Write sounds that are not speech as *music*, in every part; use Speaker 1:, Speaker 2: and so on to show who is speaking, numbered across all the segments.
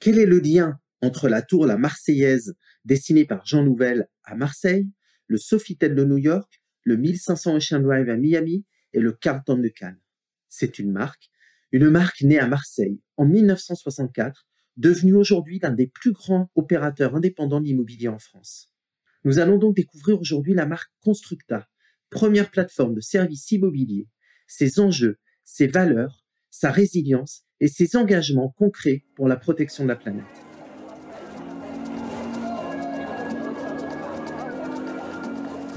Speaker 1: Quel est le lien entre la tour La Marseillaise dessinée par Jean Nouvel à Marseille, le Sofitel de New York, le 1500 Ocean Drive à Miami et le Carlton de Cannes? C'est une marque, une marque née à Marseille en 1964, devenue aujourd'hui l'un des plus grands opérateurs indépendants d'immobilier en France. Nous allons donc découvrir aujourd'hui la marque Constructa, première plateforme de services immobiliers, ses enjeux, ses valeurs, sa résilience et ses engagements concrets pour la protection de la planète.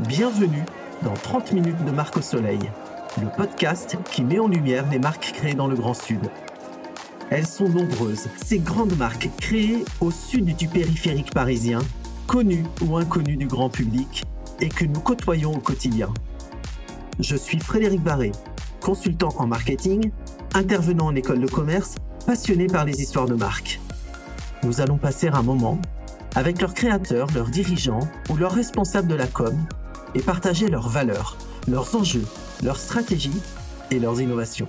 Speaker 2: Bienvenue dans 30 minutes de Marque au Soleil, le podcast qui met en lumière les marques créées dans le Grand Sud. Elles sont nombreuses, ces grandes marques créées au sud du périphérique parisien, connues ou inconnues du grand public et que nous côtoyons au quotidien. Je suis Frédéric Barré, consultant en marketing, intervenant en école de commerce, passionné par les histoires de marques. Nous allons passer un moment avec leurs créateurs, leurs dirigeants ou leurs responsables de la com et partager leurs valeurs, leurs enjeux, leurs stratégies et leurs innovations.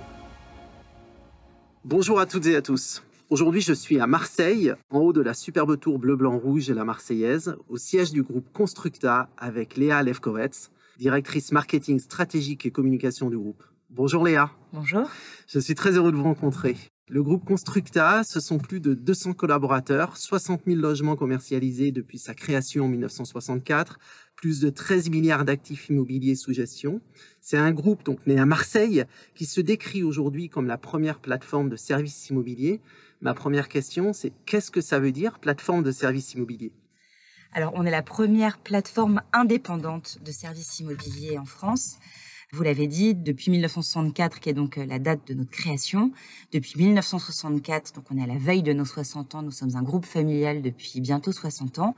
Speaker 1: Bonjour à toutes et à tous. Aujourd'hui, je suis à Marseille, en haut de la superbe tour bleu-blanc-rouge et la Marseillaise, au siège du groupe Constructa avec Léa Lefkowitz, directrice marketing stratégique et communication du groupe. Bonjour Léa.
Speaker 3: Bonjour.
Speaker 1: Je suis très heureux de vous rencontrer. Le groupe Constructa, ce sont plus de 200 collaborateurs, 60 000 logements commercialisés depuis sa création en 1964, plus de 13 milliards d'actifs immobiliers sous gestion. C'est un groupe donc né à Marseille qui se décrit aujourd'hui comme la première plateforme de services immobiliers. Ma première question, c'est qu'est-ce que ça veut dire plateforme de services immobiliers?
Speaker 3: Alors, on est la première plateforme indépendante de services immobiliers en France. Vous l'avez dit, depuis 1964, qui est donc euh, la date de notre création, depuis 1964, donc on est à la veille de nos 60 ans, nous sommes un groupe familial depuis bientôt 60 ans.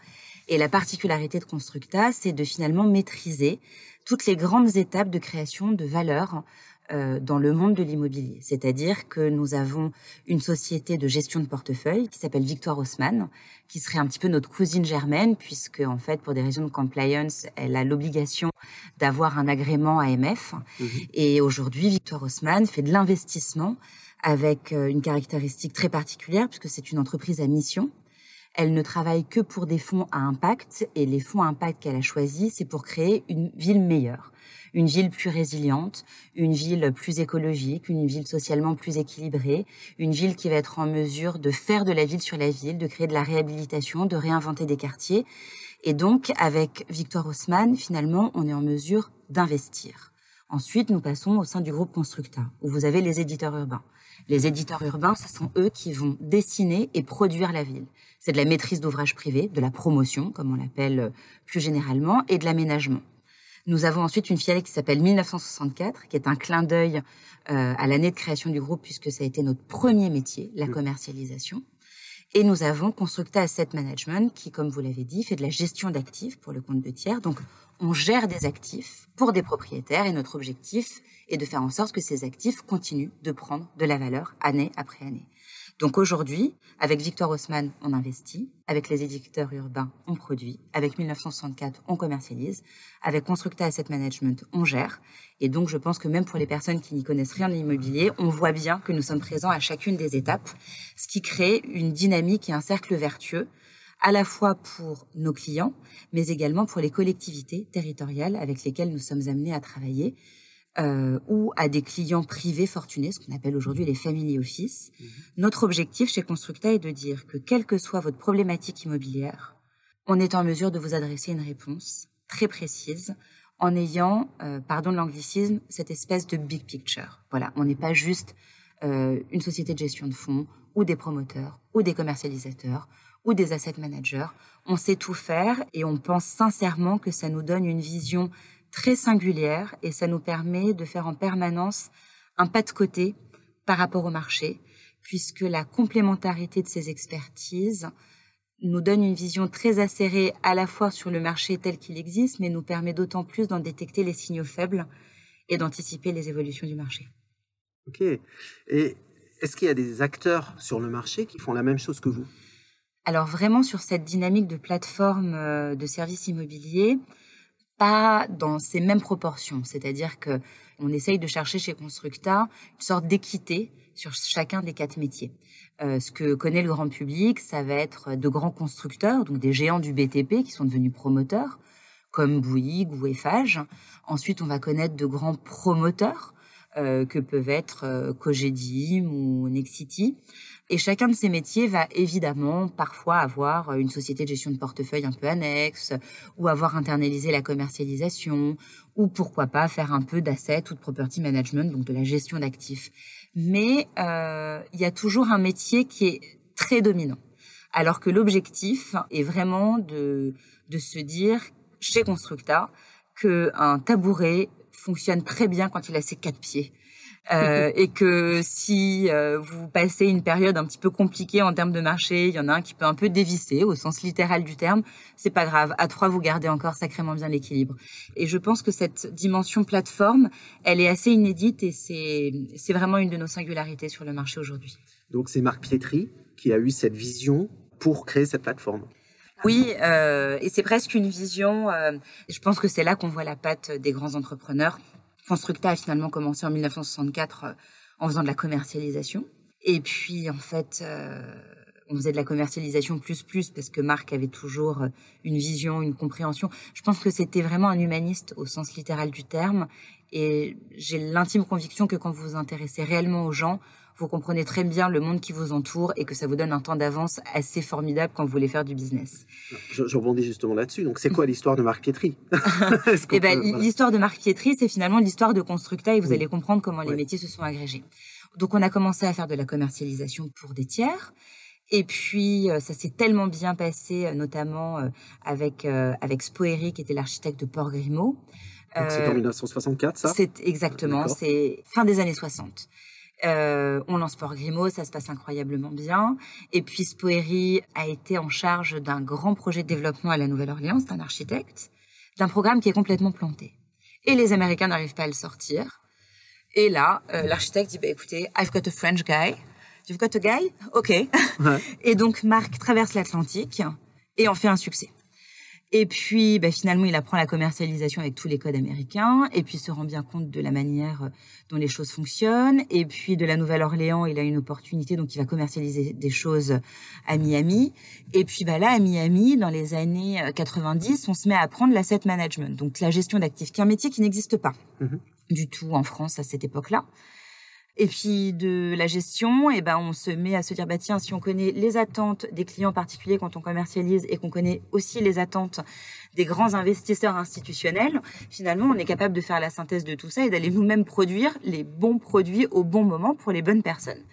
Speaker 3: Et la particularité de Constructa, c'est de finalement maîtriser toutes les grandes étapes de création de valeur dans le monde de l'immobilier. C'est-à-dire que nous avons une société de gestion de portefeuille qui s'appelle Victoire Haussmann, qui serait un petit peu notre cousine germaine, puisque en fait, pour des raisons de compliance, elle a l'obligation d'avoir un agrément AMF. Mhm. Et aujourd'hui, Victoire Haussmann fait de l'investissement avec euh, une caractéristique très particulière, puisque c'est une entreprise à mission. Elle ne travaille que pour des fonds à impact, et les fonds à impact qu'elle a choisis, c'est pour créer une ville meilleure une ville plus résiliente, une ville plus écologique, une ville socialement plus équilibrée, une ville qui va être en mesure de faire de la ville sur la ville, de créer de la réhabilitation, de réinventer des quartiers. Et donc, avec Victoire Haussmann, finalement, on est en mesure d'investir. Ensuite, nous passons au sein du groupe Constructa, où vous avez les éditeurs urbains. Les éditeurs urbains, ce sont eux qui vont dessiner et produire la ville. C'est de la maîtrise d'ouvrage privé, de la promotion, comme on l'appelle plus généralement, et de l'aménagement. Nous avons ensuite une filiale qui s'appelle 1964, qui est un clin d'œil euh, à l'année de création du groupe, puisque ça a été notre premier métier, la commercialisation. Et nous avons Constructa Asset Management, qui, comme vous l'avez dit, fait de la gestion d'actifs pour le compte de tiers. Donc, on gère des actifs pour des propriétaires et notre objectif est de faire en sorte que ces actifs continuent de prendre de la valeur année après année. Donc aujourd'hui, avec Victor Haussmann, on investit, avec les éditeurs urbains, on produit, avec 1964, on commercialise, avec Constructa Asset Management, on gère. Et donc je pense que même pour les personnes qui n'y connaissent rien en immobilier, on voit bien que nous sommes présents à chacune des étapes, ce qui crée une dynamique et un cercle vertueux à la fois pour nos clients, mais également pour les collectivités territoriales avec lesquelles nous sommes amenés à travailler, euh, ou à des clients privés fortunés, ce qu'on appelle aujourd'hui les family office. Mhm. Notre objectif chez Constructa est de dire que quelle que soit votre problématique immobilière, on est en mesure de vous adresser une réponse très précise en ayant, euh, pardon de l'anglicisme, cette espèce de big picture. Voilà, on n'est pas juste euh, une société de gestion de fonds ou des promoteurs ou des commercialisateurs ou des asset managers. On sait tout faire et on pense sincèrement que ça nous donne une vision très singulière et ça nous permet de faire en permanence un pas de côté par rapport au marché, puisque la complémentarité de ces expertises nous donne une vision très acérée à la fois sur le marché tel qu'il existe, mais nous permet d'autant plus d'en détecter les signaux faibles et d'anticiper les évolutions du marché.
Speaker 1: Ok. Et est-ce qu'il y a des acteurs sur le marché qui font la même chose que vous?
Speaker 3: Alors vraiment sur cette dynamique de plateforme euh, de services immobiliers, pas dans ces mêmes proportions. C'est-à-dire que on essaye de chercher chez Constructa une sorte d'équité sur chacun des quatre métiers. Euh, ce que connaît le grand public, ça va être de grands constructeurs, donc des géants du BTP qui sont devenus promoteurs, comme Bouygues ou Eiffage. Ensuite, on va connaître de grands promoteurs que peuvent être euh, Cogedim ou Nexity. Et chacun de ces métiers va évidemment parfois avoir une société de gestion de portefeuille un peu annexe, ou avoir internalisé la commercialisation, ou pourquoi pas faire un peu d'asset ou de property management, donc de la gestion d'actifs. Mais euh, il y a toujours un métier qui est très dominant. Alors que l'objectif est vraiment de, de se dire chez Constructa qu'un tabouret fonctionne très bien quand il a ses quatre pieds. *laughs* Euh, et que si euh, vous passez une période un petit peu compliquée en termes de marché, il y en a un qui peut un peu dévisser au sens littéral du terme, c'est pas grave. À trois, vous gardez encore sacrément bien l'équilibre. Et je pense que cette dimension plateforme, elle est assez inédite et c'est c'est vraiment une de nos singularités sur le marché aujourd'hui.
Speaker 2: Donc c'est Marc Pietri qui a eu cette vision pour créer cette plateforme.
Speaker 3: Oui, euh, et c'est presque une vision. Euh, je pense que c'est là qu'on voit la patte des grands entrepreneurs. Constructa a finalement commencé en 1964 euh, en faisant de la commercialisation. Et puis, en fait, on faisait de la commercialisation plus plus parce que Marc avait toujours une vision, une compréhension. Je pense que c'était vraiment un humaniste au sens littéral du terme. Et j'ai l'intime conviction que quand vous vous intéressez réellement aux gens, vous comprenez très bien le monde qui vous entoure et que ça vous donne un temps d'avance assez formidable quand vous voulez faire du business.
Speaker 2: Je, rebondis justement là-dessus. Donc, c'est quoi l'histoire de Marc Pietri *laughs*
Speaker 3: eh ben, L'histoire de Marc Pietri, c'est finalement l'histoire de Constructa et vous allez comprendre comment les métiers se sont agrégés. Donc, on a commencé à faire de la commercialisation pour des tiers. Et puis, euh, ça s'est tellement bien passé, euh, notamment euh, avec, avec Spoeri, qui était l'architecte de Port Grimaud.
Speaker 2: c'est en 1964, ça?
Speaker 3: C'est exactement, c'est fin des années 60. Euh, on lance Port Grimaud, ça se passe incroyablement bien. Et puis Spoeri a été en charge d'un grand projet de développement à la Nouvelle-Orléans, c'est un architecte, d'un programme qui est complètement planté. Et les Américains n'arrivent pas à le sortir. Et là, euh, l'architecte dit, bah, écoutez, I've got a French guy. You've got a guy? OK. *laughs* et donc, Marc traverse l'Atlantique et en fait un succès. Et puis, bah, finalement, il apprend la commercialisation avec tous les codes américains, et puis se rend bien compte de la manière euh, dont les choses fonctionnent. Et puis, de la Nouvelle-Orléans, il a une opportunité, donc il va commercialiser des choses à Miami. Et puis, bah, là, à Miami, dans les années 90, euh, on se met à apprendre l'asset management, donc la gestion d'actifs, qui est un métier qui n'existe pas mm-hmm. du tout en France à cette époque-là. Et puis de la gestion, et eh ben on se met à se dire bah tiens si on connaît les attentes des clients particuliers quand on commercialise et qu'on connaît aussi les attentes des grands investisseurs institutionnels, finalement on est capable de faire la synthèse de tout ça et d'aller nous-mêmes produire les bons produits au bon moment pour les bonnes personnes.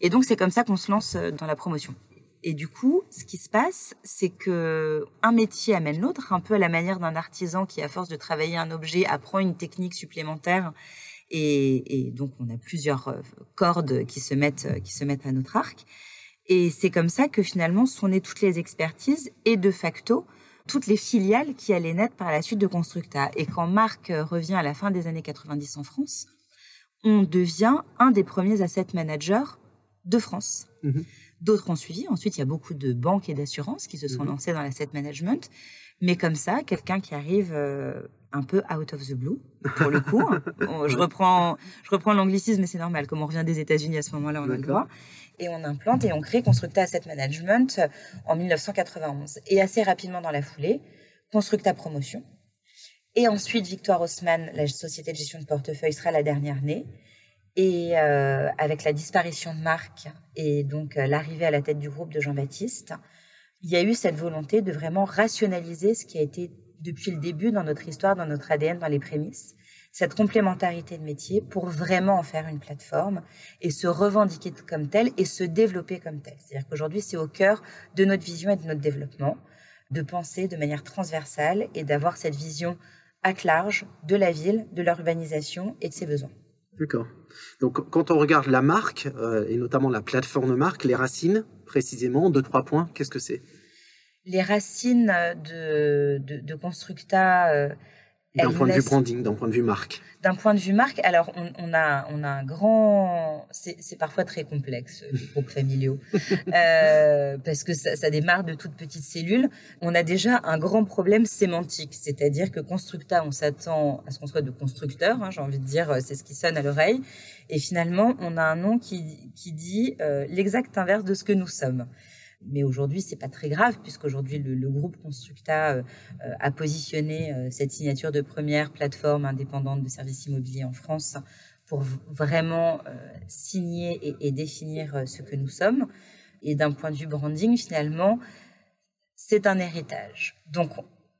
Speaker 3: Et donc c'est comme ça qu'on se lance euh, dans la promotion. Et du coup, ce qui se passe, c'est que un métier amène l'autre, un peu à la manière d'un artisan qui, à force de travailler un objet, apprend une technique supplémentaire et, donc, on a plusieurs euh, cordes qui se mettent, euh, qui se mettent à notre arc. Et c'est comme ça que finalement sont nées toutes les expertises et de facto toutes les filiales qui allaient naître par la suite de Constructa. Et quand Marc euh, revient à la fin des années 90 en France, on devient un des premiers asset managers de France. Mmh D'autres ont suivi. Ensuite, il y a beaucoup de banques et d'assurances qui se sont mmh lancées dans l'asset management. Mais comme ça, quelqu'un qui arrive un peu out of the blue, pour le coup. *laughs* je reprends, je reprends l'anglicisme, mais c'est normal. Comme on revient des États-Unis à ce moment-là, on a le droit. Et on implante et on crée Constructa Asset Management en 1991. Et assez rapidement dans la foulée, Constructa Promotion. Et ensuite, Victoire Haussmann, la société de gestion de portefeuille, sera la dernière née. Et euh, avec la disparition de Marc et donc euh, l'arrivée à la tête du groupe de Jean-Baptiste, il y a eu cette volonté de vraiment rationaliser ce qui a été depuis le début dans notre histoire, dans notre ADN, dans les prémices, cette complémentarité de métier pour vraiment en faire une plateforme et se revendiquer comme telle et se développer comme telle. C'est-à-dire qu'aujourd'hui, c'est au cœur de notre vision et de notre développement de penser de manière transversale et d'avoir cette vision à large de la ville, de l'urbanisation et de ses besoins.
Speaker 2: D'accord. Donc, quand on regarde la marque, euh, et notamment la plateforme marque, les racines, précisément, deux, trois points, qu'est-ce que c'est?
Speaker 3: Les racines de, de, Constructa, euh,
Speaker 1: D'un point de vue branding, d'un point de vue marque.
Speaker 3: D'un point de vue marque, alors on, a, on a un grand... C'est parfois très complexe, les groupes familiaux, *laughs* euh, parce que ça, ça, démarre de toutes petites cellules. On a déjà un grand problème sémantique, c'est-à-dire que Constructa, on s'attend à ce qu'on soit de constructeur, hein, j'ai envie de dire, c'est ce qui sonne à l'oreille, et finalement, on a un nom qui, qui dit euh, l'exact inverse de ce que nous sommes. Mais aujourd'hui, c'est pas très grave puisqu'aujourd'hui le, le groupe Constructa euh, euh, a positionné euh, cette signature de première plateforme indépendante de services immobiliers en France pour vraiment signer et, définir ce que nous sommes. Et d'un point de vue branding, finalement, c'est un héritage. Donc,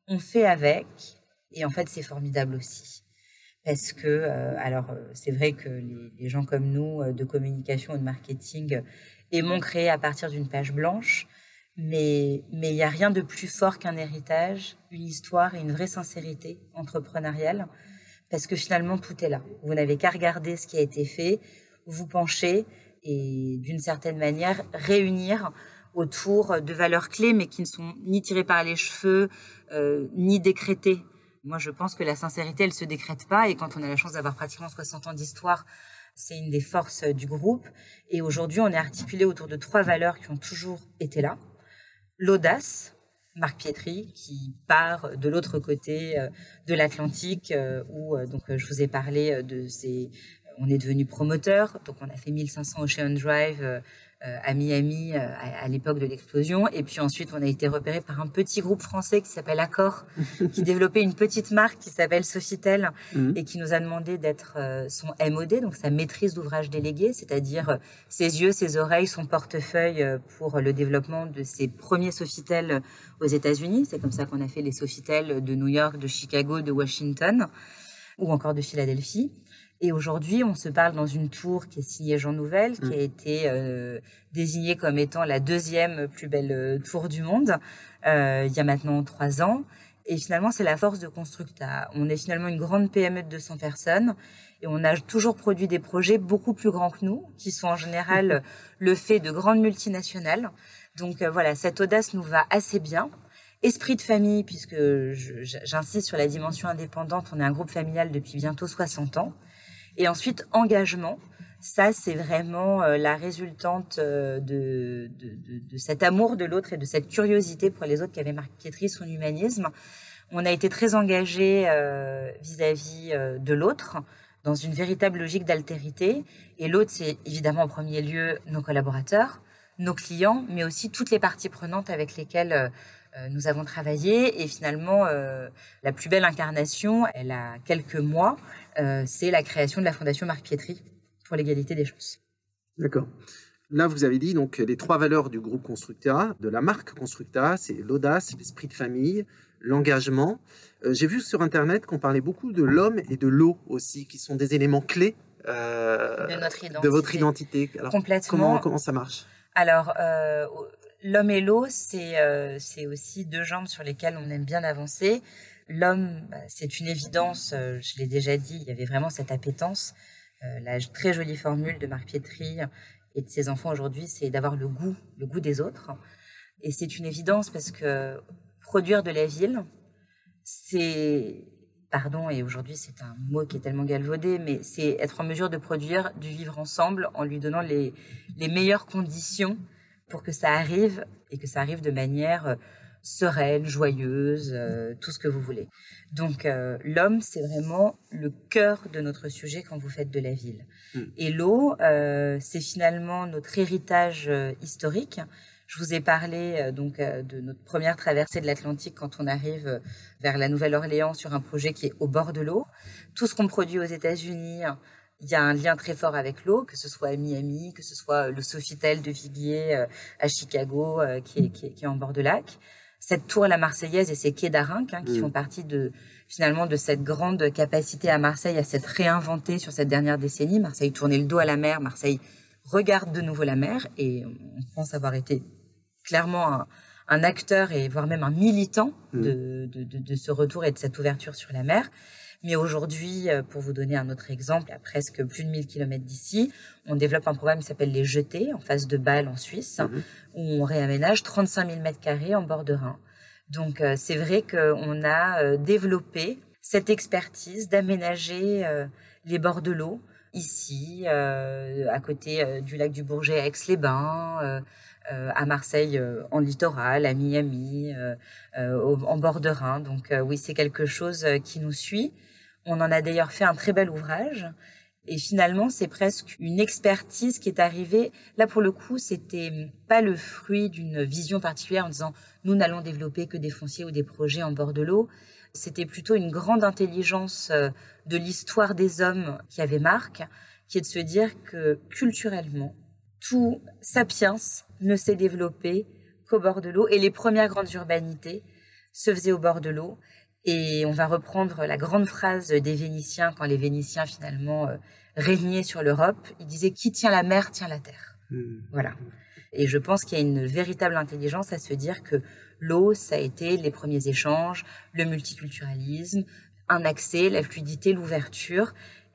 Speaker 3: on fait avec, et en fait, c'est formidable aussi. Parce que, alors, c'est vrai que les, gens comme nous, de communication et de marketing, aimons créer à partir d'une page blanche. Mais il n'y a rien de plus fort qu'un héritage, une histoire et une vraie sincérité entrepreneuriale, parce que finalement tout est là. Vous n'avez qu'à regarder ce qui a été fait, vous pencher et d'une certaine manière réunir autour de valeurs clés, mais qui ne sont ni tirées par les cheveux, euh, ni décrétées. Moi, je pense que la sincérité, elle se décrète pas. Et quand on a la chance d'avoir pratiquement 60 ans d'histoire c'est une des forces euh, du groupe. Et aujourd'hui, on est articulé autour de trois valeurs qui ont toujours été là. L'audace, Marc Pietri, qui part de l'autre côté euh, de l'Atlantique, euh, où donc je vous ai parlé de ces. On est devenu promoteur, donc on a fait 1500 Ocean Drive à Miami euh, à, l'époque de l'explosion. Et puis ensuite, on a été repéré par un petit groupe français qui s'appelle Accor, *laughs* qui développait une petite marque qui s'appelle Sofitel mhm. et qui nous a demandé d'être euh, son MOD, donc sa maîtrise d'ouvrage délégué, c'est-à-dire ses yeux, ses oreilles, son portefeuille pour le développement de ses premiers Sofitel aux États-Unis. C'est comme ça qu'on a fait les Sofitel de New York, de Chicago, de Washington ou encore de Philadelphie. Et aujourd'hui, on se parle dans une tour qui est signée Jean Nouvel, qui mm. a été euh, désignée comme étant la deuxième plus belle euh, tour du monde euh, il y a maintenant trois ans. Et finalement, c'est la force de Constructa. On est finalement une grande PME de 200 personnes et on a toujours produit des projets beaucoup plus grands que nous, qui sont en général *laughs* le fait de grandes multinationales. Donc voilà, cette audace nous va assez bien. Esprit de famille, puisque j'insiste sur la dimension indépendante, on est un groupe familial depuis bientôt 60 ans. Et ensuite, engagement. Ça, c'est vraiment euh, la résultante euh, de, de, de, cet amour de l'autre et de cette curiosité pour les autres qui avait marqué son humanisme. On a été très engagé euh, vis-à-vis de l'autre dans une véritable logique d'altérité. Et l'autre, c'est évidemment en premier lieu nos collaborateurs, nos clients, mais aussi toutes les parties prenantes avec lesquelles nous avons travaillé. Et finalement, la plus belle incarnation, elle a quelques mois, c'est la création de la Fondation Marc Pietri pour l'égalité des chances.
Speaker 1: D'accord. Là, vous avez dit donc les trois valeurs du groupe Constructa, de la marque Constructa, c'est l'audace, l'esprit de famille, l'engagement. Euh, j'ai vu sur Internet qu'on parlait beaucoup de l'homme et de l'eau aussi, qui sont des éléments clés
Speaker 3: euh, de,
Speaker 1: votre identité.
Speaker 3: Complètement.
Speaker 1: Comment, ça marche?
Speaker 3: Alors, l'homme et l'eau, c'est aussi deux jambes sur lesquelles on aime bien avancer. L'homme, bah, c'est une évidence, euh, je l'ai déjà dit, il y avait vraiment cette appétence. Euh, la très jolie formule de Marc Pietri et de ses enfants aujourd'hui, c'est d'avoir le goût, le goût des autres. Et c'est une évidence parce que produire de la ville, c'est, pardon, et aujourd'hui c'est un mot qui est tellement galvaudé, mais c'est être en mesure de produire du vivre ensemble en lui donnant les, les meilleures conditions pour que ça arrive et que ça arrive de manière sereine, joyeuse, euh, tout ce que vous voulez. Donc euh, l'homme, c'est vraiment le cœur de notre sujet quand vous faites de la ville. Hmm. Et l'eau, euh, c'est finalement notre héritage historique. Je vous ai parlé donc de notre première traversée de l'Atlantique quand on arrive vers la Nouvelle-Orléans sur un projet qui est au bord de l'eau. Tout ce qu'on produit aux États-Unis, il y a un lien très fort avec l'eau, que ce soit à Miami, que ce soit le Sofitel de Viguier à Chicago, qui est, qui, est, qui, est, en bord de lac cette tour la Marseillaise et ces quais d'Arinque hein, qui mm. font partie de finalement de cette grande capacité à Marseille à s'être réinventée sur cette dernière décennie. Marseille tournait le dos à la mer, Marseille regarde de nouveau la mer et on pense avoir été clairement un, acteur et voire même un militant mm. de, de, ce retour et de cette ouverture sur la mer. Mais aujourd'hui, euh, pour vous donner un autre exemple, à presque plus de 1000 km d'ici, on développe un programme qui s'appelle Les Jetés, en face de Bâle, en Suisse, mhm. où on réaménage 35 000 mètres carrés en bord de Rhin. Donc, euh, c'est vrai qu'on a euh, développé cette expertise d'aménager les bords de l'eau, ici, à côté du lac du Bourget à Aix-les-Bains, à Marseille en littoral, à Miami, en bord de Rhin. Donc oui, c'est quelque chose qui nous suit. On en a d'ailleurs fait un très bel ouvrage. Et finalement, c'est presque une expertise qui est arrivée. Là, pour le coup, c'était pas le fruit d'une vision particulière en disant nous n'allons développer que des fonciers ou des projets en bord de l'eau. C'était plutôt une grande intelligence euh, de l'histoire des hommes qui avait marque, qui est de se dire que culturellement, tout sapiens ne s'est développé qu'au bord de l'eau et les premières grandes urbanités se faisaient au bord de l'eau. Et on va reprendre la grande phrase des Vénitiens quand les Vénitiens finalement euh, régnaient sur l'Europe. Ils disaient qui tient la mer tient la terre. Hmm. Voilà. Et je pense qu'il y a une véritable intelligence à se dire que l'eau, ça a été les premiers échanges, le multiculturalisme, un accès, la fluidité, l'ouverture,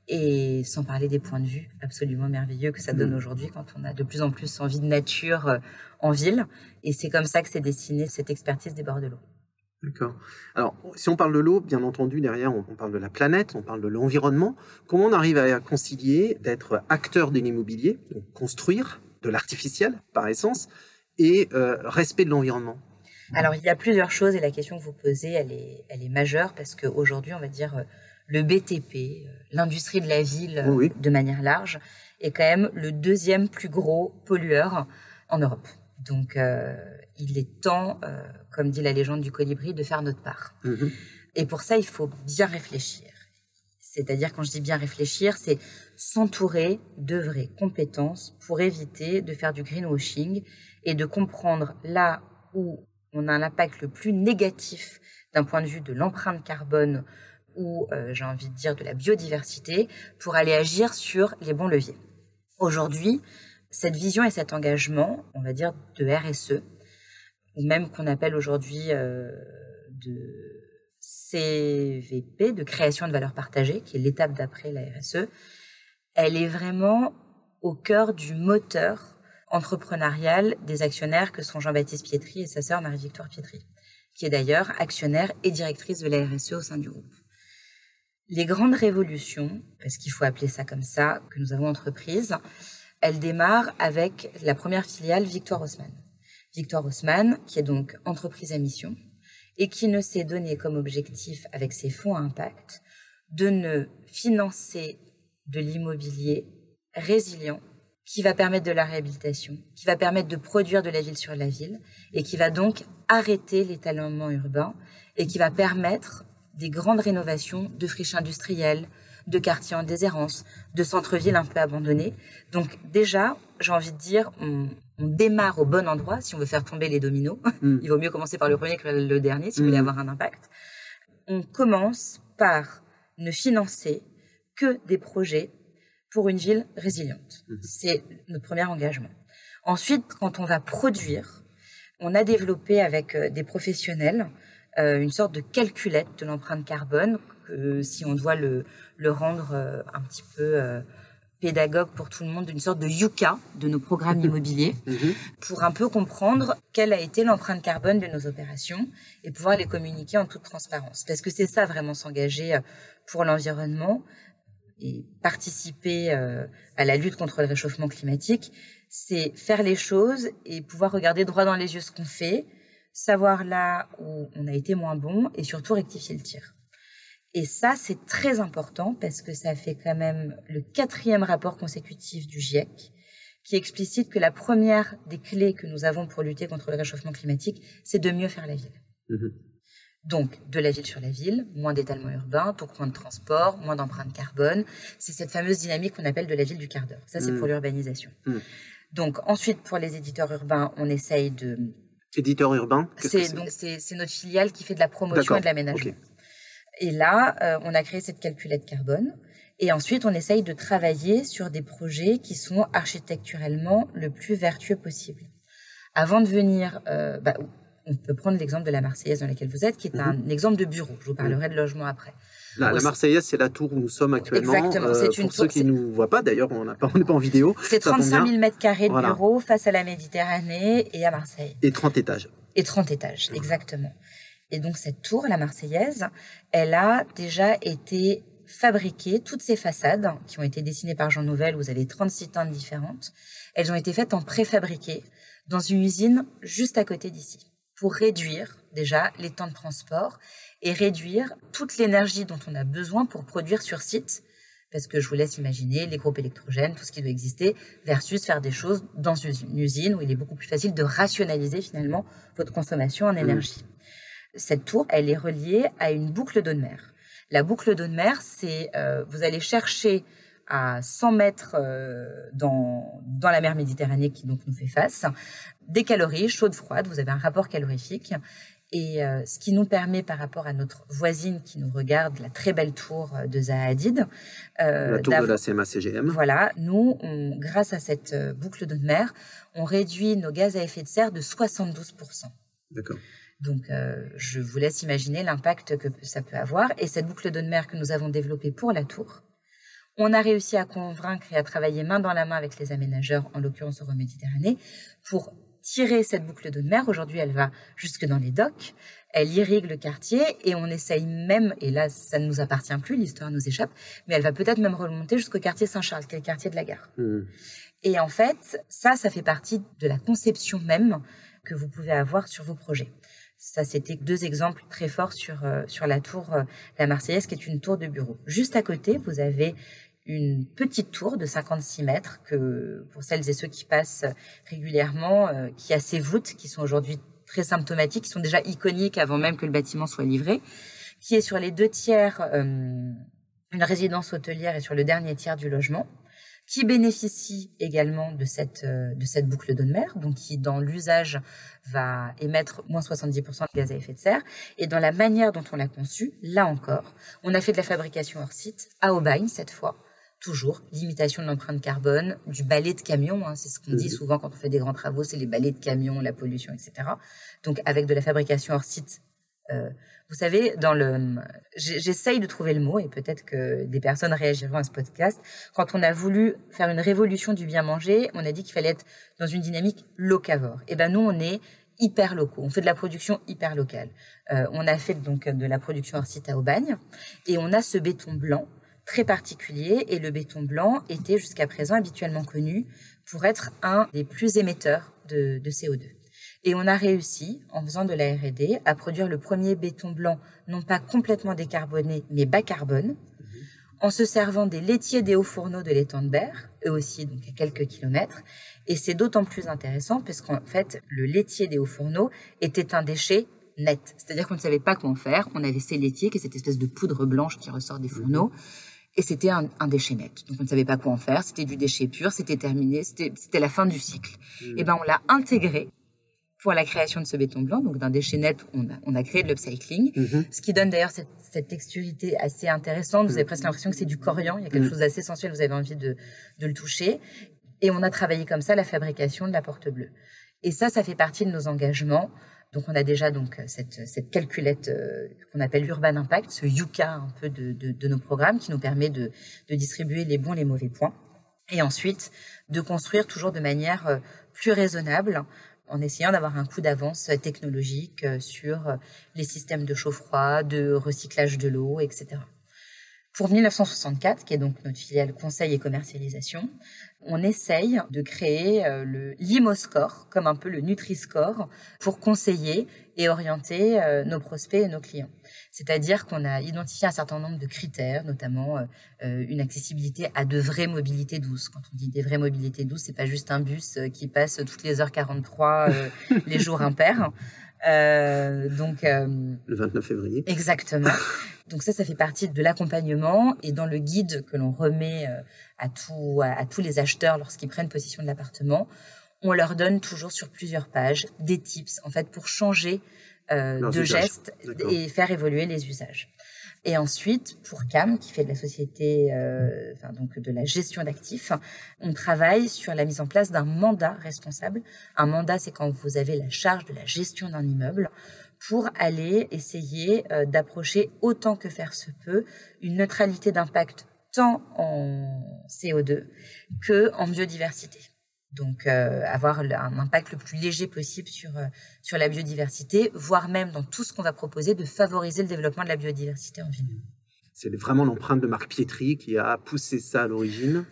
Speaker 3: et sans parler des points de vue absolument merveilleux que ça donne hmm. aujourd'hui quand on a de plus en plus envie de nature euh, en ville. Et c'est comme ça que s'est dessinée cette expertise des bords de l'eau.
Speaker 1: D'accord. Alors, si on parle de l'eau, bien entendu, derrière, on, parle de la planète, on parle de l'environnement. Comment on arrive à concilier d'être acteur de l'immobilier, donc construire de l'artificiel par essence, et euh, respect de l'environnement?
Speaker 3: Alors, il y a plusieurs choses et la question que vous posez, elle est, elle est majeure parce qu'aujourd'hui, on va dire, euh, le BTP, euh, l'industrie de la ville de manière large, est quand même le deuxième plus gros pollueur en Europe. Donc, il est temps comme dit la légende du colibri, de faire notre part. Mhm. Et pour ça, il faut bien réfléchir. C'est-à-dire, quand je dis bien réfléchir, c'est s'entourer de vraies compétences pour éviter de faire du greenwashing et de comprendre là où on a un impact le plus négatif d'un point de vue de l'empreinte carbone ou, euh, j'ai envie de dire, de la biodiversité, pour aller agir sur les bons leviers. Aujourd'hui, cette vision et cet engagement, on va dire, de RSE, ou même qu'on appelle aujourd'hui euh, de CVP, de création de valeur partagée, qui est l'étape d'après la RSE, elle est vraiment au cœur du moteur entrepreneurial des actionnaires que sont Jean-Baptiste Pietri et sa sœur Marie-Victoire Pietri, qui est d'ailleurs actionnaire et directrice de la RSE au sein du groupe. Les grandes révolutions, parce qu'il faut appeler ça comme ça, que nous avons entreprises, elles démarrent avec la première filiale Victoire Haussmann. Victoire Haussmann, qui est donc entreprise à mission et qui ne s'est donné comme objectif avec ses fonds à impact de ne financer de l'immobilier résilient qui va permettre de la réhabilitation, qui va permettre de produire de la ville sur la ville et qui va donc arrêter l'étalement urbain et qui va permettre des grandes rénovations de friches industrielles, de quartiers en déshérence, de centres-villes un peu abandonnés. Donc déjà, j'ai envie de dire, démarre au bon endroit si on veut faire tomber les dominos. *laughs* Mm. Il vaut mieux commencer par le premier que le dernier si vous voulez mm. avoir un impact. On commence par ne financer que des projets pour une ville résiliente. Mm-hmm. C'est notre premier engagement. Ensuite, quand on va produire, on a développé avec euh, des professionnels euh, une sorte de calculette de l'empreinte carbone que si on doit le, le rendre euh, un petit peu pédagogue pour tout le monde, une sorte de yucca de nos programmes *laughs* immobiliers, mhm. pour un peu comprendre quelle a été l'empreinte carbone de nos opérations et pouvoir les communiquer en toute transparence. Parce que c'est ça vraiment s'engager euh, pour l'environnement et participer euh, à la lutte contre le réchauffement climatique, c'est faire les choses et pouvoir regarder droit dans les yeux ce qu'on fait, savoir là où on a été moins bon et surtout rectifier le tir. Et ça, c'est très important parce que ça fait quand même le quatrième rapport consécutif du GIEC qui explicite que la première des clés que nous avons pour lutter contre le réchauffement climatique, c'est de mieux faire la ville. Mhm. Donc, de la ville sur la ville, moins d'étalement urbain, donc moins de transport, moins d'empreinte carbone. C'est cette fameuse dynamique qu'on appelle de la ville du quart d'heure. Ça, c'est mhm. pour l'urbanisation. Mhm. Donc, ensuite, pour les éditeurs urbains, on essaye de...
Speaker 1: Éditeur urbain
Speaker 3: C'est notre filiale qui fait de la promotion et de l'aménagement. Et là, euh, on a créé cette calculette carbone. Et ensuite, on essaye de travailler sur des projets qui sont architecturellement le plus vertueux possible. Avant de venir, euh, bah, on peut prendre l'exemple de la Marseillaise dans laquelle vous êtes, qui est un mhm. exemple de bureau. Je vous parlerai de logement après.
Speaker 1: La, Marseillaise, c'est la tour où nous sommes actuellement. Exactement. Euh, pour ceux qui ne nous voient pas, d'ailleurs, on *laughs* n'est pas, pas en vidéo.
Speaker 3: C'est 35 000 mètres carrés de bureau face à la Méditerranée et à Marseille.
Speaker 1: Et 30 étages.
Speaker 3: Et 30 étages, exactement. Et donc cette tour, la Marseillaise, elle a déjà été fabriquée, toutes ces façades qui ont été dessinées par Jean Nouvel, vous avez 36 teintes différentes, elles ont été faites en préfabriqué dans une usine juste à côté d'ici pour réduire déjà les temps de transport et réduire toute l'énergie dont on a besoin pour produire sur site. Parce que je vous laisse imaginer les groupes électrogènes, tout ce qui doit exister, versus faire des choses dans une usine où il est beaucoup plus facile de rationaliser finalement votre consommation en mmh. Cette tour, elle est reliée à une boucle d'eau de mer. La boucle d'eau de mer, c'est euh, vous allez chercher à 100 mètres euh, dans, dans la mer Méditerranée qui donc nous fait face, des calories chaudes, froides, vous avez un rapport calorifique. Et euh, ce qui nous permet, par rapport à notre voisine qui nous regarde, la très belle tour de Zaha Hadid,
Speaker 1: euh, la tour de la CMA-CGM.
Speaker 3: Voilà, nous, on, grâce à cette boucle d'eau de mer, on réduit nos gaz à effet de serre de 72%.
Speaker 1: D'accord.
Speaker 3: Donc, je vous laisse imaginer l'impact que ça peut avoir. Et cette boucle d'eau de mer que nous avons développée pour la tour, on a réussi à convaincre et à travailler main dans la main avec les aménageurs, en l'occurrence Méditerranée, pour tirer cette boucle de mer. Aujourd'hui, elle va jusque dans les docks. Elle irrigue le quartier et on essaye même, et là, ça ne nous appartient plus, l'histoire nous échappe, mais elle va peut-être même remonter jusqu'au quartier Saint-Charles, qui est le quartier de la gare. Mmh. Et en fait, ça, ça fait partie de la conception même que vous pouvez avoir sur vos projets. Ça, c'était deux exemples très forts sur, euh, sur la tour euh, La Marseillaise, qui est une tour de bureau. Juste à côté, vous avez une petite tour de 56 mètres que pour celles et ceux qui passent régulièrement, euh, qui a ses voûtes qui sont aujourd'hui très symptomatiques, qui sont déjà iconiques avant même que le bâtiment soit livré, qui est sur les deux tiers une résidence hôtelière et sur le dernier tiers du logement, qui bénéficie également de cette, euh, de cette boucle d'eau de mer, donc qui dans l'usage va émettre moins 70% de gaz à effet de serre. Et dans la manière dont on l'a conçu, là encore, on a fait de la fabrication hors site, à Aubagne cette fois, toujours limitation de l'empreinte carbone, du balai de camion, hein, c'est ce qu'on dit mhm. souvent quand on fait des grands travaux, c'est les balais de camion, la pollution, etc. Donc avec de la fabrication hors site. Euh, vous savez, dans le, j'essaye de trouver le mot et peut-être que des personnes réagiront à ce podcast. Quand on a voulu faire une révolution du bien manger, on a dit qu'il fallait être dans une dynamique locavore. Et eh ben nous, on est hyper locaux. On fait de la production hyper locale. Euh, on a fait donc de la production hors site à Aubagne et on a ce béton blanc très particulier et le béton blanc était jusqu'à présent habituellement connu pour être un des plus émetteurs de, CO2. Et on a réussi, en faisant de la R&D, à produire le premier béton blanc, non pas complètement décarboné, mais bas carbone, en se servant des laitiers des hauts fourneaux de l'étang de Berre, eux aussi donc à quelques kilomètres. Et c'est d'autant plus intéressant parce qu'en fait, le laitier des hauts fourneaux était un déchet net. C'est-à-dire qu'on ne savait pas quoi en faire. On avait ces laitiers, qui est cette espèce de poudre blanche qui ressort des fourneaux et c'était un, déchet net. Donc on ne savait pas quoi en faire, c'était du déchet pur, c'était terminé, c'était la fin du cycle. Hmm. Et ben on l'a intégré pour la création de ce béton blanc, donc d'un déchet net, on a, on a créé de l'upcycling, mhm. ce qui donne d'ailleurs cette, cette, texturité assez intéressante. Vous avez presque l'impression que c'est du corian, il y a quelque hmm. chose d'assez sensuel, vous avez envie de, de le toucher. Et on a travaillé comme ça la fabrication de la porte bleue. Et ça, ça fait partie de nos engagements. Donc on a déjà donc cette, cette calculette euh, qu'on appelle Urban Impact, ce Yuka un peu de, de, de, nos programmes qui nous permet de, de distribuer les bons et les mauvais points. Et ensuite de construire toujours de manière euh, plus raisonnable en essayant d'avoir un coup d'avance technologique euh, sur les systèmes de chaud-froid, de recyclage de l'eau, etc. Pour 1964, qui est donc notre filiale conseil et commercialisation, on essaye de créer euh, le Limoscore, comme un peu le Nutri-Score, pour conseiller et orienter euh, nos prospects et nos clients. C'est-à-dire qu'on a identifié un certain nombre de critères, notamment euh, une accessibilité à de vraies mobilités douces. Quand on dit des vraies mobilités douces, c'est pas juste un bus qui passe toutes les heures 43 les jours *laughs* impairs.
Speaker 1: Euh, donc le 29 février.
Speaker 3: Exactement. *laughs* Donc ça, ça fait partie de l'accompagnement et dans le guide que l'on remet euh, à, tout, à, tous les acheteurs lorsqu'ils prennent possession de l'appartement, on leur donne toujours sur plusieurs pages des tips en fait pour changer euh, de gestes et faire évoluer les usages. Et ensuite, pour CAM, qui fait de la société, euh, de la gestion d'actifs, on travaille sur la mise en place d'un mandat responsable. Un mandat, c'est quand vous avez la charge de la gestion d'un immeuble pour aller essayer euh, d'approcher autant que faire se peut une neutralité d'impact tant en CO2 que en biodiversité. Donc, avoir un impact le plus léger possible sur, sur la biodiversité, voire même dans tout ce qu'on va proposer, de favoriser le développement de la biodiversité en ville.
Speaker 1: C'est vraiment l'empreinte de Marc Pietri qui a poussé ça à l'origine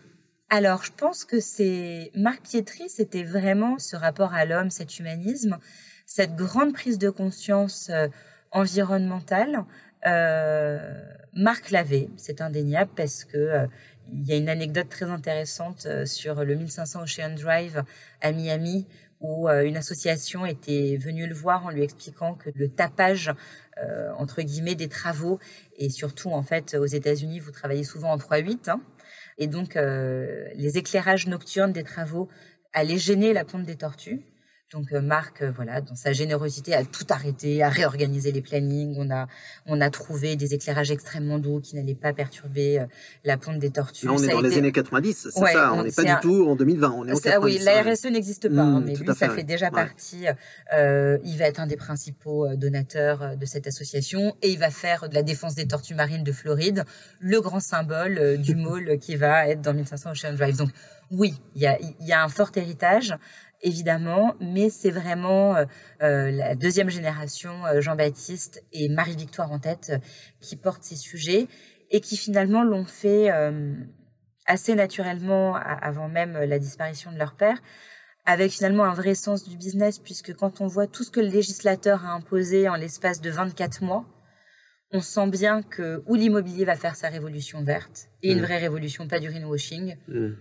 Speaker 3: alors, je pense que c'est Marc Pietri, c'était vraiment ce rapport à l'homme, cet humanisme, cette grande prise de conscience environnementale. Euh, Marc l'avait, c'est indéniable, parce que il y a une anecdote très intéressante sur le 1500 Ocean Drive à Miami où une association était venue le voir en lui expliquant que le tapage entre guillemets des travaux et surtout en fait aux États-Unis vous travaillez souvent en 3-8 hein, et donc les éclairages nocturnes des travaux allaient gêner la ponte des tortues donc euh, Marc, euh, voilà, dans sa générosité, a tout arrêté, a réorganisé les plannings. On a, on a trouvé des éclairages extrêmement doux qui n'allaient pas perturber euh, la ponte des tortues.
Speaker 1: on est dans les années 90, c'est ça. On n'est pas du tout en 2020. On est en 90. Ah
Speaker 3: oui, la RSE n'existe pas, hein, mmh, mais lui, ça fait, déjà partie. il va être un des principaux donateurs de cette association et il va faire de la défense des tortues marines de Floride le grand symbole du *laughs* mall qui va être dans 1500 Ocean Drive. Donc oui, il y a, y a un fort héritage évidemment, mais c'est vraiment euh, euh, la deuxième génération, euh, Jean-Baptiste et Marie-Victoire en tête, qui portent ces sujets et qui finalement l'ont fait assez naturellement avant même la disparition de leur père, avec finalement un vrai sens du business, puisque quand on voit tout ce que le législateur a imposé en l'espace de 24 mois, on sent bien que où l'immobilier va faire sa révolution verte, et une mmh. vraie révolution, pas du greenwashing, mmh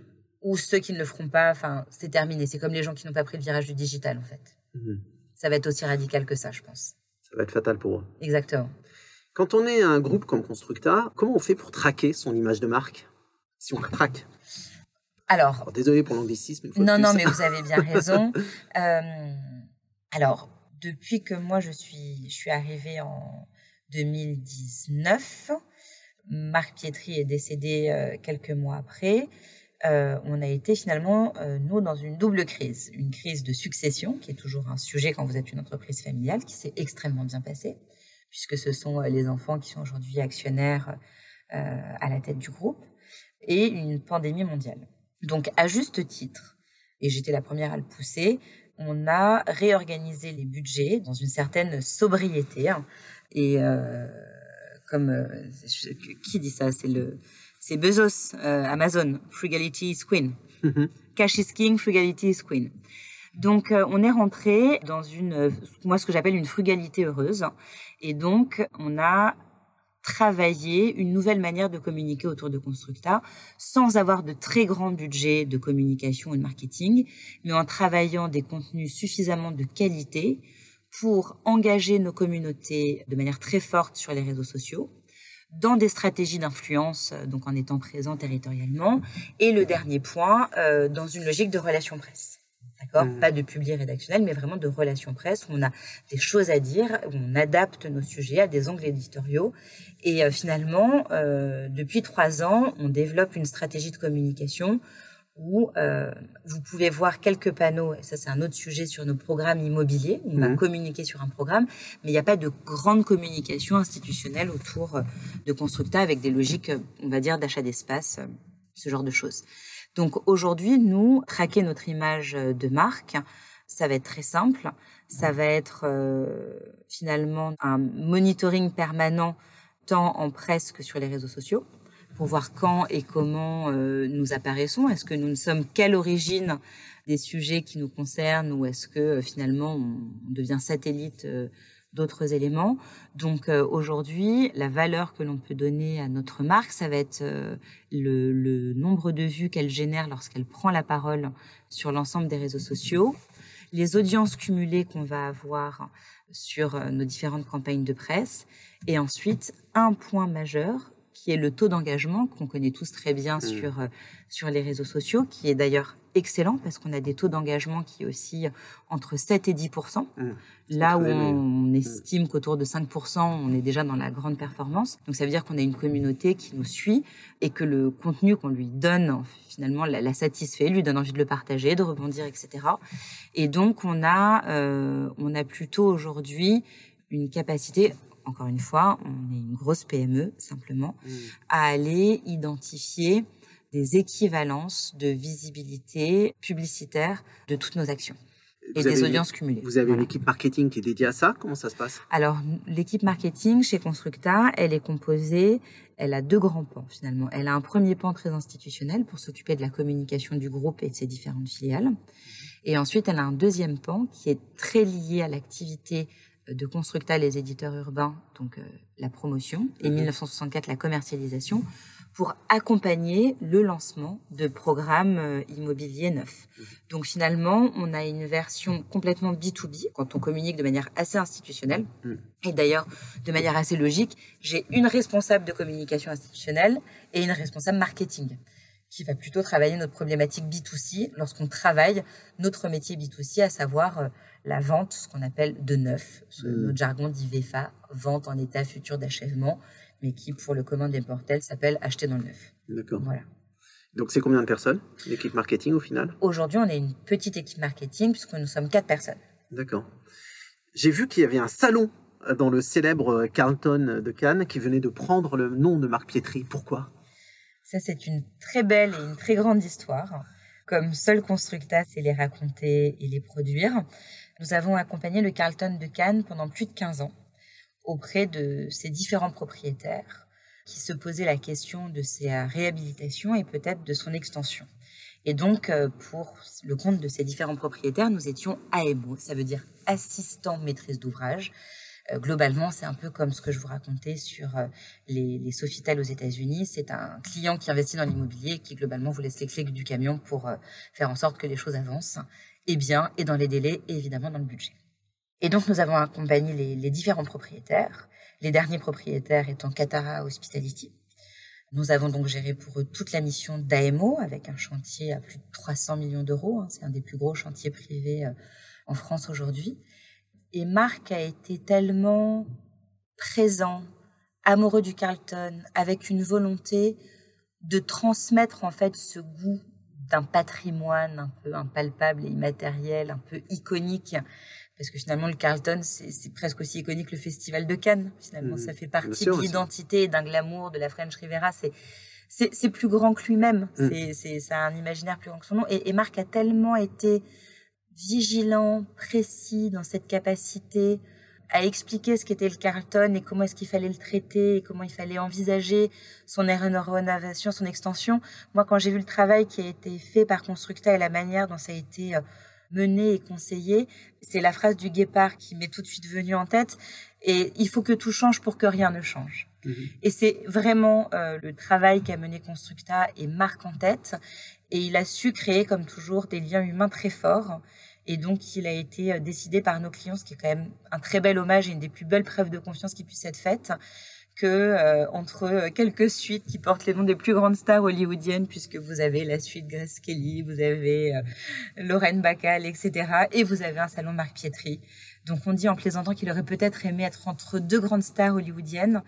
Speaker 3: ou ceux qui ne le feront pas, enfin, c'est terminé. C'est comme les gens qui n'ont pas pris le virage du digital, en fait. Mhm. Ça va être aussi radical que ça, je pense.
Speaker 1: Ça va être fatal pour eux.
Speaker 3: Exactement.
Speaker 1: Quand on est un groupe comme Constructa, comment on fait pour traquer son image de marque? Si on la traque
Speaker 3: alors,
Speaker 1: désolé pour l'anglicisme.
Speaker 3: Non, non, mais *laughs* vous avez bien raison. Euh, alors, depuis que moi je suis, je suis arrivée en 2019, Marc Pietri est décédé euh, quelques mois après. Euh, on a été finalement, euh, nous, dans une double crise. Une crise de succession, qui est toujours un sujet quand vous êtes une entreprise familiale, qui s'est extrêmement bien passée, puisque ce sont euh, les enfants qui sont aujourd'hui actionnaires à la tête du groupe, et une pandémie mondiale. Donc, à juste titre, et j'étais la première à le pousser, on a réorganisé les budgets dans une certaine sobriété. Hein. et comme qui dit ça C'est le c'est Bezos, euh, Amazon, frugality is queen. Mhm. Cash is king, frugality is queen. Donc, euh, on est rentré dans une, moi, ce que j'appelle une frugalité heureuse. Et donc, on a travaillé une nouvelle manière de communiquer autour de Constructa sans avoir de très grands budgets de communication et de marketing, mais en travaillant des contenus suffisamment de qualité pour engager nos communautés de manière très forte sur les réseaux sociaux, dans des stratégies d'influence, euh, donc en étant présent territorialement. Et le dernier point, euh, dans une logique de relation presse. D'accord? Mmh. Pas de public rédactionnel, mais vraiment de relation presse où on a des choses à dire, où on adapte nos sujets à des angles éditoriaux. Et euh, finalement, depuis trois ans, on développe une stratégie de communication où euh, vous pouvez voir quelques panneaux, et ça c'est un autre sujet sur nos programmes immobiliers, on va mhm. communiquer sur un programme, mais il n'y a pas de grande communication institutionnelle autour euh, de Constructa avec des logiques, on va dire, d'achat d'espace, euh, ce genre de choses. Donc aujourd'hui, nous, traquer notre image de marque, ça va être très simple, ça va être finalement un monitoring permanent tant en presse que sur les réseaux sociaux pour voir quand et comment euh, nous apparaissons. Est-ce que nous ne sommes qu'à l'origine des sujets qui nous concernent ou est-ce que euh, finalement on devient satellite euh, d'autres éléments? Donc aujourd'hui, la valeur que l'on peut donner à notre marque, ça va être le, le nombre de vues qu'elle génère lorsqu'elle prend la parole sur l'ensemble des réseaux sociaux, les audiences cumulées qu'on va avoir sur nos différentes campagnes de presse, et ensuite un point majeur qui est le taux d'engagement qu'on connaît tous très bien mmh. sur, euh, sur les réseaux sociaux, qui est d'ailleurs excellent parce qu'on a des taux d'engagement qui oscillent entre 7 et 10% mmh. Là où on, mmh. estime qu'autour de 5 on est déjà dans la grande performance. Donc ça veut dire qu'on a une communauté qui nous suit et que le contenu qu'on lui donne finalement la, satisfait, lui donne envie de le partager, de rebondir, etc. Et donc on a, euh, on a plutôt aujourd'hui une capacité encore une fois, on est une grosse PME simplement, mm. à aller identifier des équivalences de visibilité publicitaire de toutes nos actions et des audiences cumulées.
Speaker 1: Vous avez une équipe marketing qui est dédiée à ça Comment ça se passe?
Speaker 3: Alors, l'équipe marketing chez Constructa, elle est composée, elle a deux grands pans finalement. Elle a un premier pan très institutionnel pour s'occuper de la communication du groupe et de ses différentes filiales. Et ensuite, elle a un deuxième pan qui est très lié à l'activité de Constructa, les éditeurs urbains, donc euh, la promotion, et 1964, mhm. la commercialisation, pour accompagner le lancement de programmes euh, immobiliers neufs. Mhm. Donc finalement, on a une version complètement B2B quand on communique de manière assez institutionnelle. Mhm. Et d'ailleurs, de manière assez logique, j'ai une responsable de communication institutionnelle et une responsable marketing qui va plutôt travailler notre problématique B2C lorsqu'on travaille notre métier B2C, à savoir euh, la vente, ce qu'on appelle de neuf, mmh. notre jargon dit VFA, vente en état futur d'achèvement, mais qui, pour le commun des mortels, s'appelle acheter dans le neuf.
Speaker 1: D'accord. Voilà. Donc, c'est combien de personnes, l'équipe marketing au final?
Speaker 3: Aujourd'hui, on est une petite équipe marketing, puisque nous sommes quatre personnes.
Speaker 1: D'accord. J'ai vu qu'il y avait un salon euh, dans le célèbre euh, Carlton de Cannes qui venait de prendre le nom de Marc Pietri. Pourquoi?
Speaker 3: Ça, c'est une très belle et une très grande histoire. Comme seul Constructa c'est les raconter et les produire. Nous avons accompagné le Carlton de Cannes pendant plus de 15 ans auprès de ses différents propriétaires qui se posaient la question de sa réhabilitation et peut-être de son extension. Et donc, euh, pour le compte de ces différents propriétaires, nous étions AMO, ça veut dire assistant maîtrise d'ouvrage. Euh, globalement, c'est un peu comme ce que je vous racontais sur euh, les, les Sofitel aux États-Unis. C'est un client qui investit dans l'immobilier qui globalement vous laisse les clés du camion pour faire en sorte que les choses avancent et bien, et dans les délais, et évidemment dans le budget. Et donc, nous avons accompagné les, différents propriétaires, les derniers propriétaires étant Katara Hospitality. Nous avons donc géré pour eux toute la mission d'AMO avec un chantier à plus de 300 millions d'euros. Hein. C'est un des plus gros chantiers privés euh, en France aujourd'hui. Et Marc a été tellement présent, amoureux du Carlton, avec une volonté de transmettre en fait ce goût d'un patrimoine un peu impalpable et immatériel, un peu iconique. Parce que finalement, le Carlton, c'est presque aussi iconique que le Festival de Cannes. Finalement, mmh. ça fait partie de l'identité et d'un glamour de la French Riviera. C'est plus grand que lui-même. Mmh. C'est ça a un imaginaire plus grand que son nom. Et, et Marc a tellement été vigilant, précis dans cette capacité à expliquer ce qu'était le Carlton et comment est-ce qu'il fallait le traiter et comment il fallait envisager son rénovation, son extension. Moi, quand j'ai vu le travail qui a été fait par Constructa et la manière dont ça a été euh, mené et conseillé, c'est la phrase du guépard qui m'est tout de suite venue en tête. Et il faut que tout change pour que rien ne change. Mmh et c'est vraiment euh, le travail qu'a mené Constructa et marque en tête. Et il a su créer, comme toujours, des liens humains très forts et donc, il a été euh, décidé par nos clients, ce qui est quand même un très bel hommage et une des plus belles preuves de confiance qui puisse être faite, que euh, entre euh, quelques suites qui portent les noms des plus grandes stars hollywoodiennes, puisque vous avez la suite Grace Kelly, vous avez Lorraine Bacall, etc., et vous avez un salon Marc Pietri. Donc, on dit en plaisantant qu'il aurait peut-être aimé être entre deux grandes stars hollywoodiennes,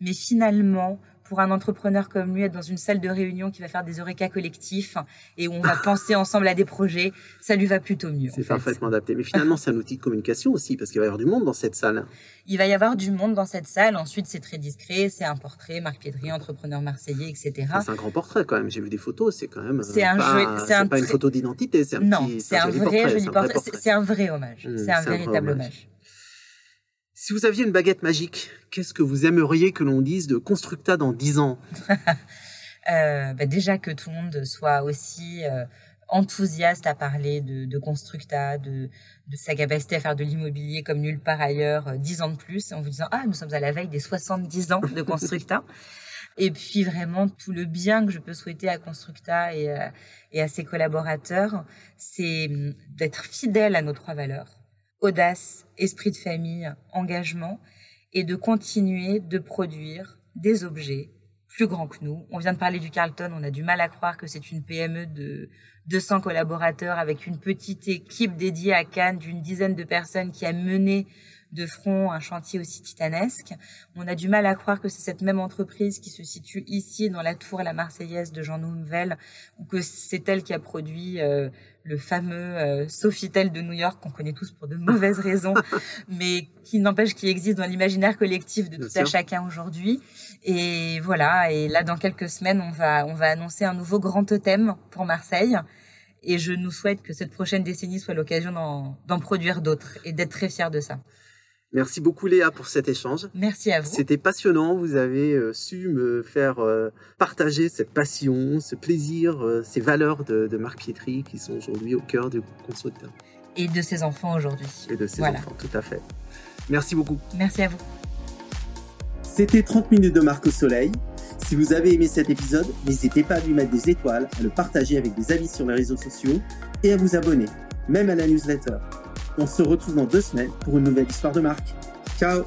Speaker 3: mais finalement, pour un entrepreneur comme lui, être dans une salle de réunion qui va faire des eureka collectifs et où on va *laughs* penser ensemble à des projets, ça lui va plutôt mieux.
Speaker 1: C'est parfaitement adapté. Mais finalement, c'est un outil de communication aussi, parce qu'il va y avoir du monde dans cette salle.
Speaker 3: Il va y avoir du monde dans cette salle. Ensuite, c'est très discret. C'est un portrait, Marc Piedry, entrepreneur marseillais, etc.
Speaker 1: C'est un grand portrait quand même. J'ai vu des photos. C'est quand même.
Speaker 3: C'est un
Speaker 1: C'est pas une photo d'identité. Un
Speaker 3: non, c'est un, vrai joli portrait. C'est un vrai hommage. Mmh, c'est un véritable hommage.
Speaker 1: Si vous aviez une baguette magique, qu'est-ce que vous aimeriez que l'on dise de Constructa dans 10 ans? *laughs*
Speaker 3: Euh, bah Déjà que tout le monde soit aussi euh, enthousiaste à parler de, Constructa, de, sa capacité à faire de l'immobilier comme nulle part ailleurs, euh, dix ans de plus, en vous disant Ah, nous sommes à la veille des 70 ans de Constructa. *laughs* et puis vraiment tout le bien que je peux souhaiter à Constructa et, et à ses collaborateurs, c'est hum, d'être fidèle à nos trois valeurs audace, esprit de famille, engagement, et de continuer de produire des objets plus grands que nous. On vient de parler du Carlton, on a du mal à croire que c'est une PME de 200 collaborateurs avec une petite équipe dédiée à Cannes d'une dizaine de personnes qui a mené de front un chantier aussi titanesque. On a du mal à croire que c'est cette même entreprise qui se situe ici dans la tour La Marseillaise de Jean Nouvel ou que c'est elle qui a produit euh, le fameux euh, Sofitel de New York qu'on connaît tous pour de mauvaises *laughs* raisons, mais qui n'empêche qu'il existe dans l'imaginaire collectif de tout un chacun aujourd'hui. Et voilà. Et là, dans quelques semaines, on va on va annoncer un nouveau grand totem pour Marseille. Et je nous souhaite que cette prochaine décennie soit l'occasion d'en produire d'autres et d'être très fiers de ça.
Speaker 1: Merci beaucoup Léa pour cet échange.
Speaker 3: Merci à vous.
Speaker 1: C'était passionnant. Vous avez euh, su me faire euh, partager cette passion, ce plaisir, euh, ces valeurs de, Marc Pietri qui sont aujourd'hui au cœur du constructeur.
Speaker 3: Et de ses enfants aujourd'hui.
Speaker 1: Et de ses enfants, tout à fait. Merci beaucoup.
Speaker 3: Merci à vous.
Speaker 1: C'était 30 minutes de Marc au Soleil. Si vous avez aimé cet épisode, n'hésitez pas à lui mettre des étoiles, à le partager avec des amis sur les réseaux sociaux et à vous abonner, même à la newsletter. On se retrouve dans deux semaines pour une nouvelle histoire de marque. Ciao